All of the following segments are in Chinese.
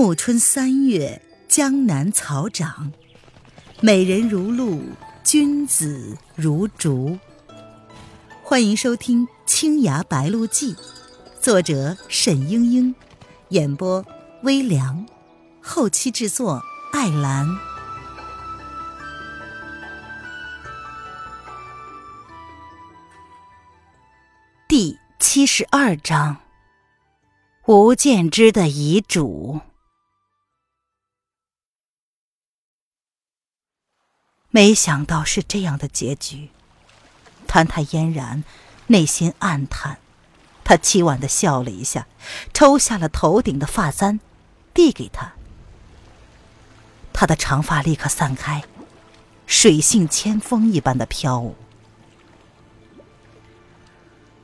暮春三月，江南草长，美人如露，君子如竹。欢迎收听《青崖白鹿记》，作者沈英英，演播微凉，后期制作艾兰。第七十二章：吴建之的遗嘱。没想到是这样的结局，谭太嫣然内心暗叹。他凄婉的笑了一下，抽下了头顶的发簪，递给他。他的长发立刻散开，水性千峰一般的飘舞。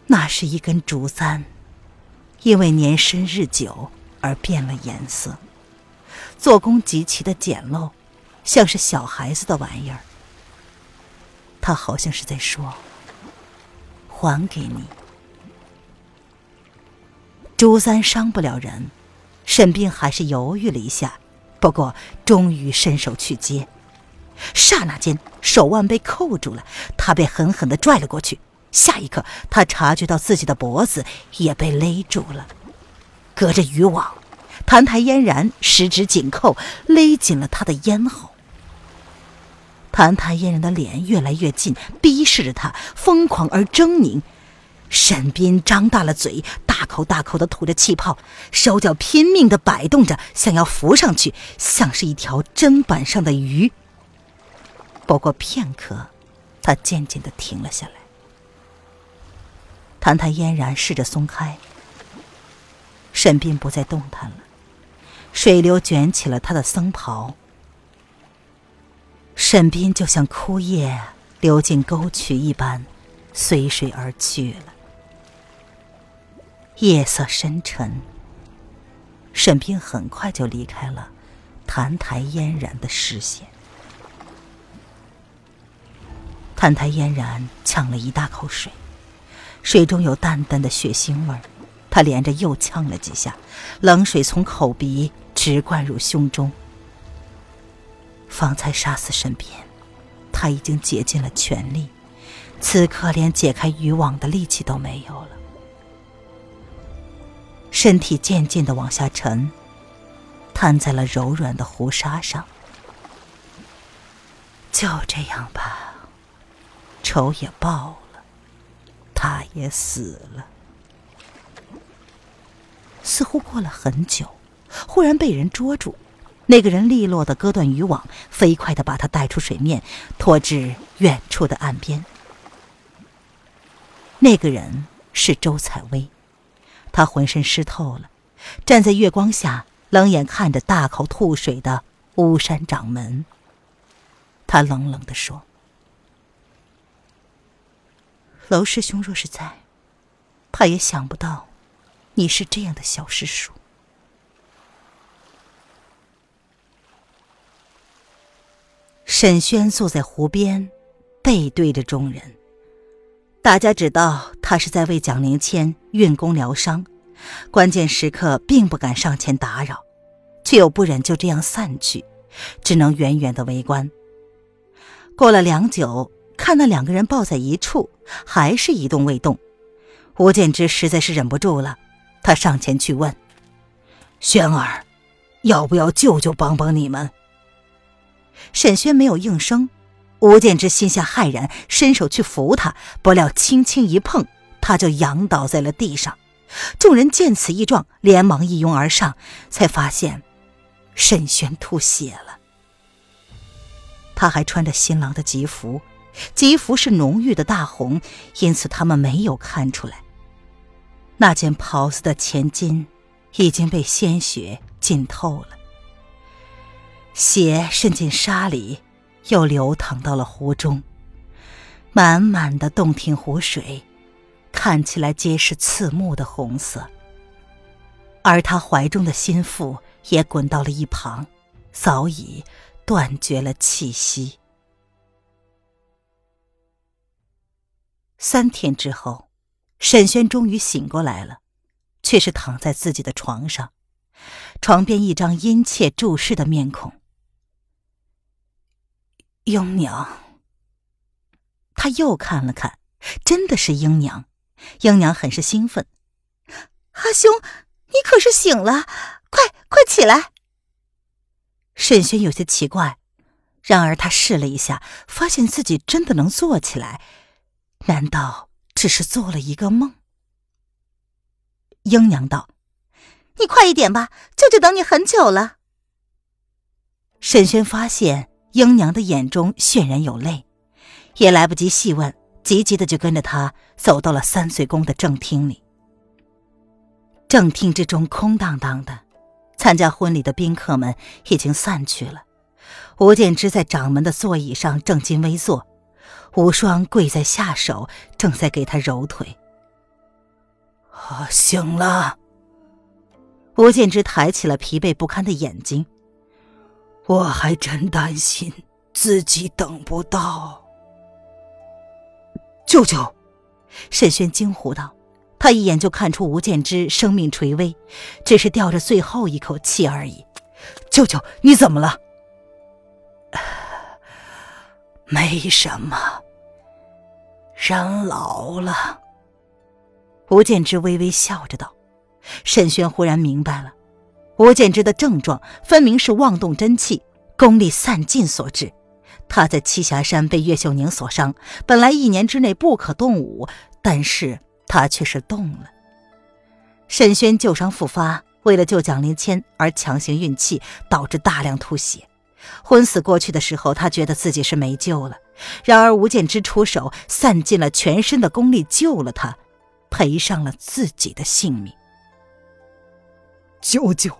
那是一根竹簪，因为年深日久而变了颜色，做工极其的简陋。像是小孩子的玩意儿，他好像是在说：“还给你。”朱三伤不了人，沈冰还是犹豫了一下，不过终于伸手去接。刹那间，手腕被扣住了，他被狠狠的拽了过去。下一刻，他察觉到自己的脖子也被勒住了，隔着渔网，谭台嫣然十指紧扣，勒紧了他的咽喉。谭谭嫣然的脸越来越近，逼视着他，疯狂而狰狞。沈斌张大了嘴，大口大口的吐着气泡，手脚拼命的摆动着，想要浮上去，像是一条砧板上的鱼。不过片刻，他渐渐的停了下来。谭谭嫣然试着松开，沈斌不再动弹了，水流卷起了他的僧袍。沈斌就像枯叶流进沟渠一般，随水而去了。夜色深沉，沈斌很快就离开了澹台嫣然的视线。澹台嫣然呛了一大口水，水中有淡淡的血腥味儿，他连着又呛了几下，冷水从口鼻直灌入胸中。方才杀死身边，他已经竭尽了全力，此刻连解开渔网的力气都没有了，身体渐渐的往下沉，瘫在了柔软的湖沙上。就这样吧，仇也报了，他也死了。似乎过了很久，忽然被人捉住。那个人利落的割断渔网，飞快的把他带出水面，拖至远处的岸边。那个人是周采薇，他浑身湿透了，站在月光下，冷眼看着大口吐水的巫山掌门。他冷冷的说：“娄师兄若是在，怕也想不到，你是这样的小师叔。”沈轩坐在湖边，背对着众人。大家知道他是在为蒋灵谦运功疗伤，关键时刻并不敢上前打扰，却又不忍就这样散去，只能远远的围观。过了良久，看那两个人抱在一处，还是一动未动。吴建之实在是忍不住了，他上前去问：“轩儿，要不要舅舅帮帮你们？”沈轩没有应声，吴建之心下骇然，伸手去扶他，不料轻轻一碰，他就仰倒在了地上。众人见此异状，连忙一拥而上，才发现沈轩吐血了。他还穿着新郎的吉服，吉服是浓郁的大红，因此他们没有看出来。那件袍子的前襟已经被鲜血浸透了。血渗进沙里，又流淌到了湖中，满满的洞庭湖水，看起来皆是刺目的红色。而他怀中的心腹也滚到了一旁，早已断绝了气息。三天之后，沈轩终于醒过来了，却是躺在自己的床上。床边一张殷切注视的面孔。英娘。他又看了看，真的是英娘。英娘很是兴奋：“阿兄，你可是醒了？快快起来！”沈轩有些奇怪，然而他试了一下，发现自己真的能坐起来。难道只是做了一个梦？英娘道：“你快一点吧，舅舅等你很久了。”沈轩发现英娘的眼中渲然有泪，也来不及细问，急急的就跟着他走到了三岁宫的正厅里。正厅之中空荡荡的，参加婚礼的宾客们已经散去了。吴建之在掌门的座椅上正襟危坐，无双跪在下手，正在给他揉腿。啊，醒了！吴建之抬起了疲惫不堪的眼睛。我还真担心自己等不到。舅舅，沈轩惊呼道：“他一眼就看出吴建之生命垂危，只是吊着最后一口气而已。”舅舅，你怎么了？没什么，人老了。吴建之微微笑着道：“沈轩忽然明白了，吴建之的症状分明是妄动真气、功力散尽所致。他在栖霞山被岳秀宁所伤，本来一年之内不可动武，但是他却是动了。沈轩旧伤复发，为了救蒋灵谦而强行运气，导致大量吐血。昏死过去的时候，他觉得自己是没救了。然而吴建之出手，散尽了全身的功力，救了他。”赔上了自己的性命，舅舅。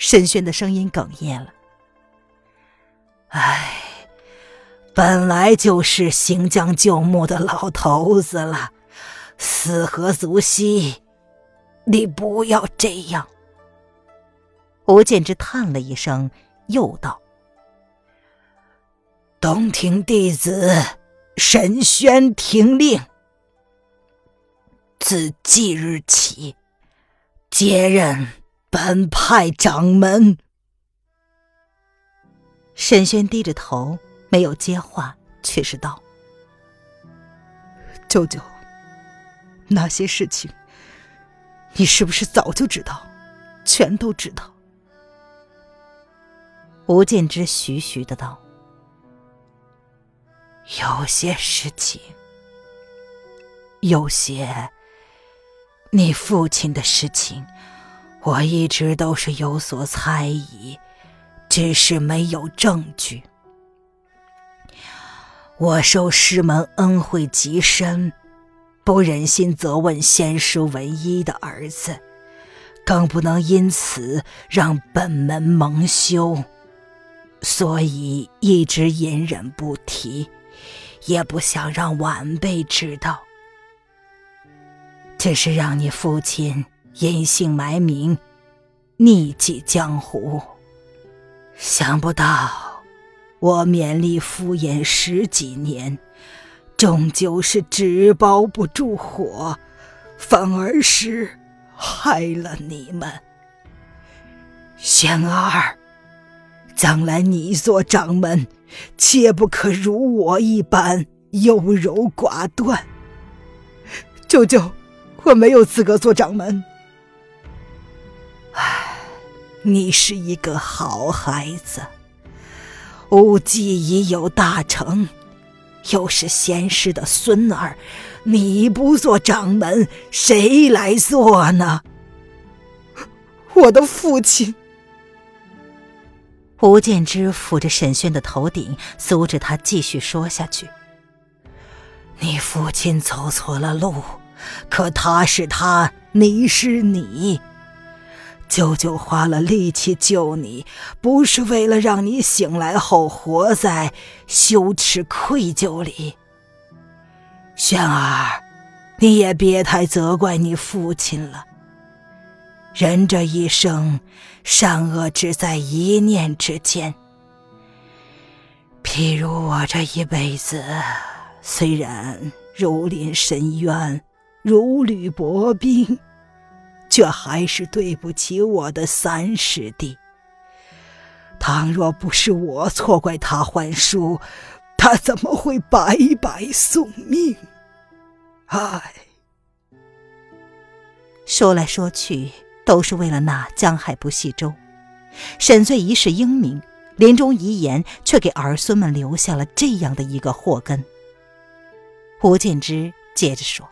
沈轩的声音哽咽了。唉，本来就是行将就木的老头子了，死何足惜，你不要这样。吴建之叹了一声，又道：“东庭弟子沈轩听令。”自即日起，接任本派掌门。沈轩低着头，没有接话，却是道：“舅舅，那些事情，你是不是早就知道？全都知道？”吴建之徐徐的道：“有些事情，有些……”你父亲的事情，我一直都是有所猜疑，只是没有证据。我受师门恩惠极深，不忍心责问先师唯一的儿子，更不能因此让本门蒙羞，所以一直隐忍不提，也不想让晚辈知道。只是让你父亲隐姓埋名，匿迹江湖。想不到我勉力敷衍十几年，终究是纸包不住火，反而是害了你们。玄儿，将来你做掌门，切不可如我一般优柔寡断。舅舅。我没有资格做掌门。唉，你是一个好孩子，武技已有大成，又是先师的孙儿，你不做掌门，谁来做呢？我的父亲。吴建之抚着沈轩的头顶，阻止他继续说下去。你父亲走错了路。可他是他，你是你。舅舅花了力气救你，不是为了让你醒来后活在羞耻愧疚里。轩儿，你也别太责怪你父亲了。人这一生，善恶只在一念之间。譬如我这一辈子，虽然如临深渊。如履薄冰，却还是对不起我的三师弟。倘若不是我错怪他还书，他怎么会白白送命？唉，说来说去都是为了那江海不系舟。沈醉一世英明，临终遗言却给儿孙们留下了这样的一个祸根。吴建之接着说：“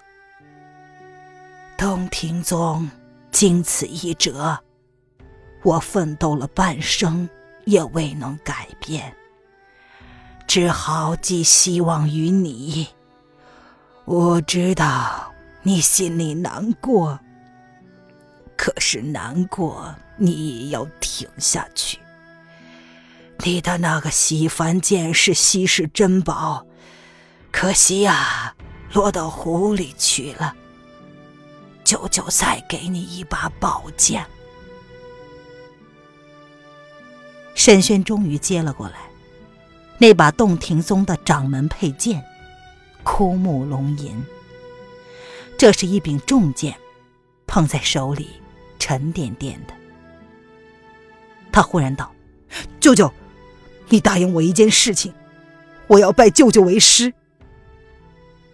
东庭宗经此一折，我奋斗了半生。”也未能改变，只好寄希望于你。我知道你心里难过，可是难过你也要挺下去。你的那个洗凡剑是稀世珍宝，可惜呀，落到湖里去了。舅舅再给你一把宝剑。沈轩终于接了过来，那把洞庭宗的掌门佩剑，枯木龙吟。这是一柄重剑，捧在手里沉甸甸的。他忽然道：“舅舅，你答应我一件事情，我要拜舅舅为师。”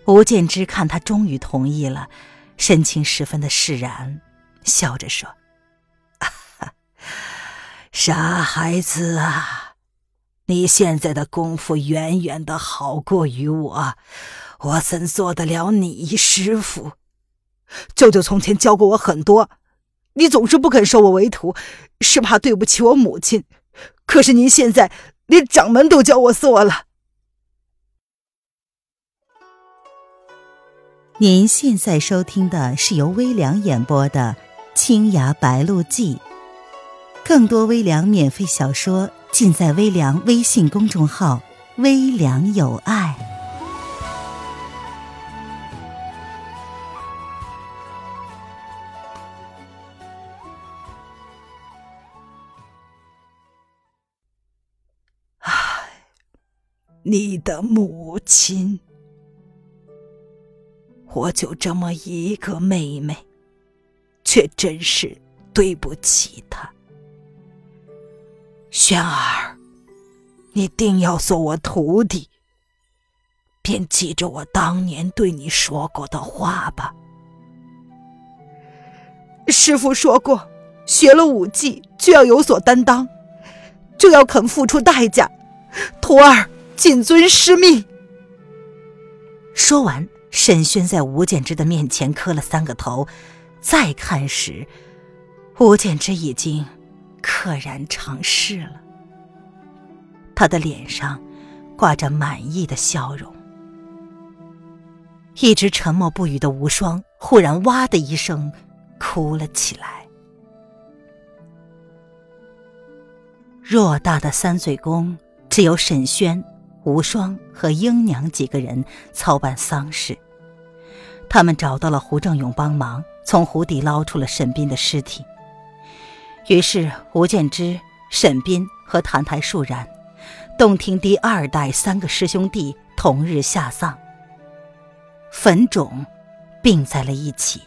吴建之看他终于同意了，神情十分的释然，笑着说。傻孩子啊，你现在的功夫远远的好过于我，我怎做得了你师傅？舅舅从前教过我很多，你总是不肯收我为徒，是怕对不起我母亲。可是您现在连掌门都教我做了。您现在收听的是由微凉演播的《青崖白鹿记》。更多微凉免费小说尽在微凉微信公众号“微凉有爱”。唉，你的母亲，我就这么一个妹妹，却真是对不起她。轩儿，你定要做我徒弟，便记着我当年对你说过的话吧。师傅说过，学了武技就要有所担当，就要肯付出代价。徒儿谨遵师命。说完，沈轩在吴建之的面前磕了三个头，再看时，吴建之已经。溘然长逝了，他的脸上挂着满意的笑容。一直沉默不语的无双忽然“哇”的一声哭了起来。偌大的三岁宫，只有沈轩、无双和英娘几个人操办丧事。他们找到了胡正勇帮忙，从湖底捞出了沈斌的尸体。于是，吴建之、沈斌和谭台树然，洞庭第二代三个师兄弟同日下葬。坟冢并在了一起，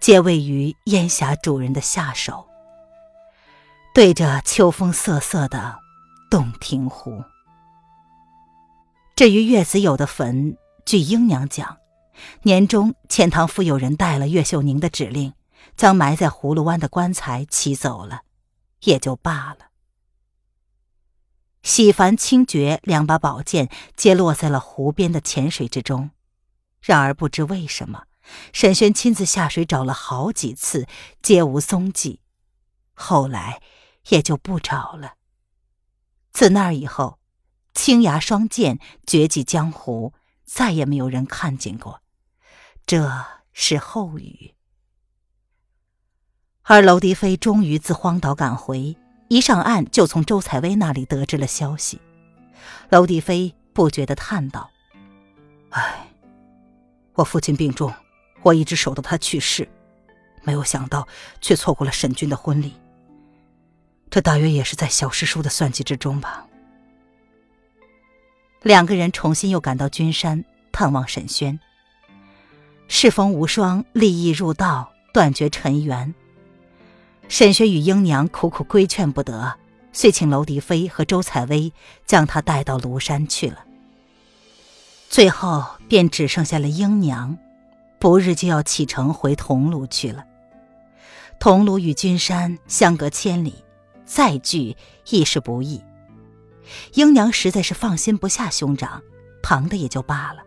皆位于烟霞主人的下手，对着秋风瑟瑟的洞庭湖。至于岳子友的坟，据英娘讲，年中钱塘府有人带了岳秀宁的指令。将埋在葫芦湾的棺材骑走了，也就罢了。喜凡、清绝两把宝剑皆落在了湖边的浅水之中，然而不知为什么，沈轩亲自下水找了好几次，皆无踪迹，后来也就不找了。自那以后，青崖双剑绝迹江湖，再也没有人看见过。这是后语。而娄迪飞终于自荒岛赶回，一上岸就从周采薇那里得知了消息。娄迪飞不觉地叹道：“唉，我父亲病重，我一直守到他去世，没有想到却错过了沈君的婚礼。这大约也是在小师叔的算计之中吧。”两个人重新又赶到君山探望沈轩。适逢无双立意入道，断绝尘缘。沈轩与英娘苦苦规劝不得，遂请娄迪飞和周采薇将他带到庐山去了。最后便只剩下了英娘，不日就要启程回桐庐去了。桐庐与君山相隔千里，再聚亦是不易。英娘实在是放心不下兄长，旁的也就罢了。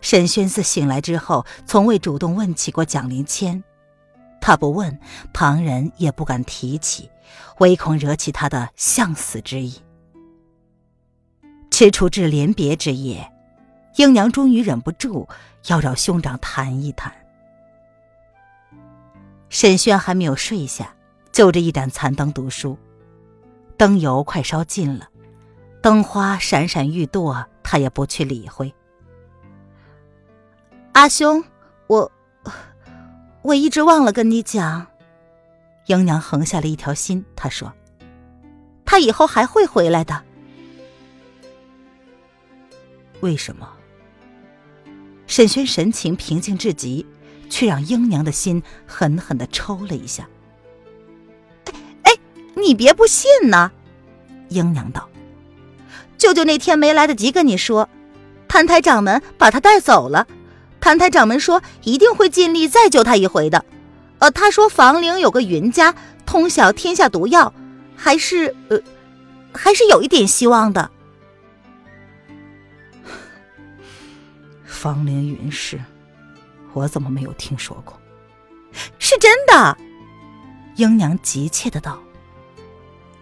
沈轩自醒来之后，从未主动问起过蒋灵谦。他不问，旁人也不敢提起，唯恐惹起他的向死之意。踟蹰至临别之夜，英娘终于忍不住要找兄长谈一谈。沈轩还没有睡下，就着一盏残灯读书，灯油快烧尽了，灯花闪闪欲堕，他也不去理会。阿兄，我。我一直忘了跟你讲，英娘横下了一条心。她说：“他以后还会回来的。”为什么？沈轩神情平静至极，却让英娘的心狠狠的抽了一下。哎，你别不信呢！英娘道：“舅舅那天没来得及跟你说，澹台掌门把他带走了。”谭台掌门说一定会尽力再救他一回的，呃，他说房陵有个云家通晓天下毒药，还是呃，还是有一点希望的。房陵云氏，我怎么没有听说过？是真的，英娘急切的道。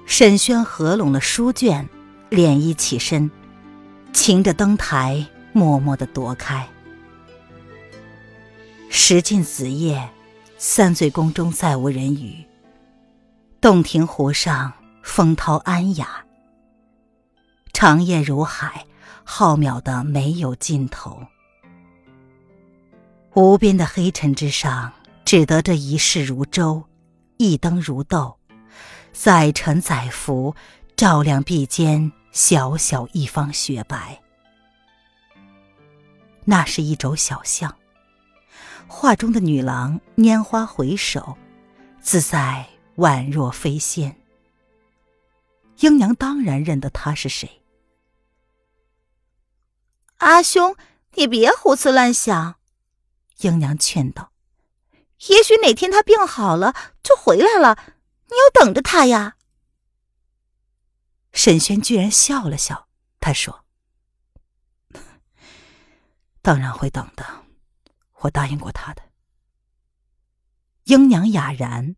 沈轩合拢了书卷，敛衣起身，擎着灯台，默默的躲开。时近子夜，三醉宫中再无人语。洞庭湖上，风涛安雅。长夜如海，浩渺的没有尽头。无边的黑尘之上，只得这一世如舟，一灯如豆，载沉载浮，照亮壁间小小一方雪白。那是一轴小巷。画中的女郎拈花回首，自在宛若飞仙。英娘当然认得她是谁。阿兄，你别胡思乱想。英娘劝道：“也许哪天他病好了就回来了，你要等着他呀。”沈轩居然笑了笑，他说：“当然会等的。”我答应过他的。英娘哑然。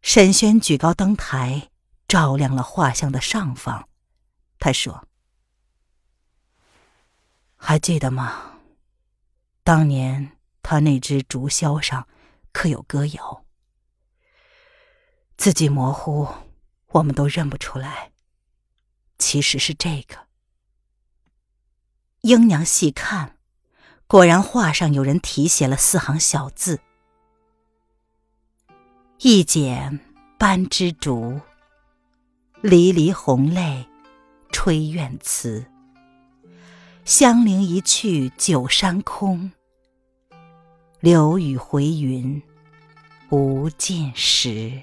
沈轩举高灯台，照亮了画像的上方。他说：“还记得吗？当年他那只竹箫上刻有歌谣，字迹模糊，我们都认不出来。其实是这个。”英娘细看。果然，画上有人题写了四行小字：“一剪斑枝竹，离离红泪吹怨词。香菱一去九山空，流雨回云无尽时。”